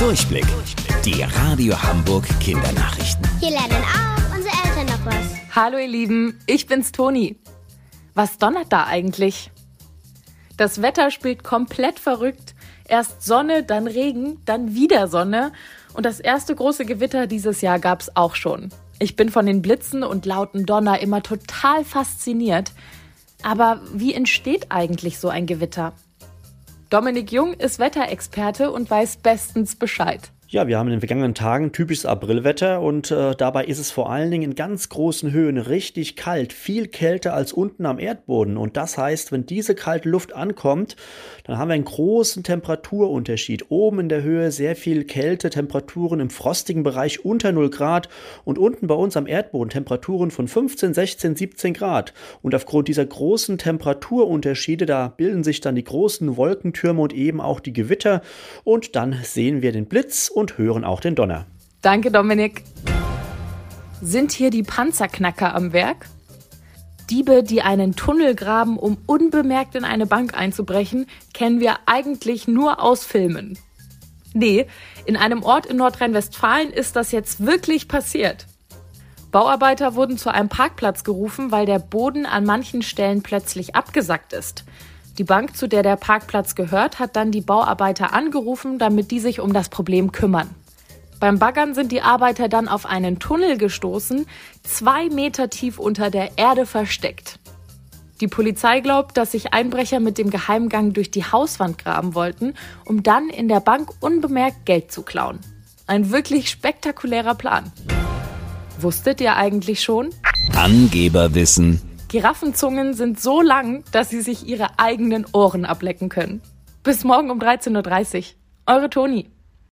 Durchblick. Die Radio Hamburg Kindernachrichten. Hier lernen auch unsere Eltern noch was. Hallo ihr Lieben, ich bin's Toni. Was donnert da eigentlich? Das Wetter spielt komplett verrückt. Erst Sonne, dann Regen, dann wieder Sonne. Und das erste große Gewitter dieses Jahr gab's auch schon. Ich bin von den Blitzen und lauten Donner immer total fasziniert. Aber wie entsteht eigentlich so ein Gewitter? Dominik Jung ist Wetterexperte und weiß bestens Bescheid. Ja, wir haben in den vergangenen Tagen typisches Aprilwetter und äh, dabei ist es vor allen Dingen in ganz großen Höhen richtig kalt, viel kälter als unten am Erdboden. Und das heißt, wenn diese kalte Luft ankommt, dann haben wir einen großen Temperaturunterschied. Oben in der Höhe sehr viel Kälte, Temperaturen im frostigen Bereich unter 0 Grad und unten bei uns am Erdboden Temperaturen von 15, 16, 17 Grad. Und aufgrund dieser großen Temperaturunterschiede, da bilden sich dann die großen Wolkentürme und eben auch die Gewitter und dann sehen wir den Blitz hören auch den Donner. Danke, Dominik. Sind hier die Panzerknacker am Werk? Diebe, die einen Tunnel graben, um unbemerkt in eine Bank einzubrechen, kennen wir eigentlich nur aus Filmen. Nee, in einem Ort in Nordrhein-Westfalen ist das jetzt wirklich passiert. Bauarbeiter wurden zu einem Parkplatz gerufen, weil der Boden an manchen Stellen plötzlich abgesackt ist. Die Bank, zu der der Parkplatz gehört, hat dann die Bauarbeiter angerufen, damit die sich um das Problem kümmern. Beim Baggern sind die Arbeiter dann auf einen Tunnel gestoßen, zwei Meter tief unter der Erde versteckt. Die Polizei glaubt, dass sich Einbrecher mit dem Geheimgang durch die Hauswand graben wollten, um dann in der Bank unbemerkt Geld zu klauen. Ein wirklich spektakulärer Plan. Wusstet ihr eigentlich schon? Angeberwissen. Giraffenzungen sind so lang, dass sie sich ihre eigenen Ohren ablecken können. Bis morgen um 13.30 Uhr. Eure Toni.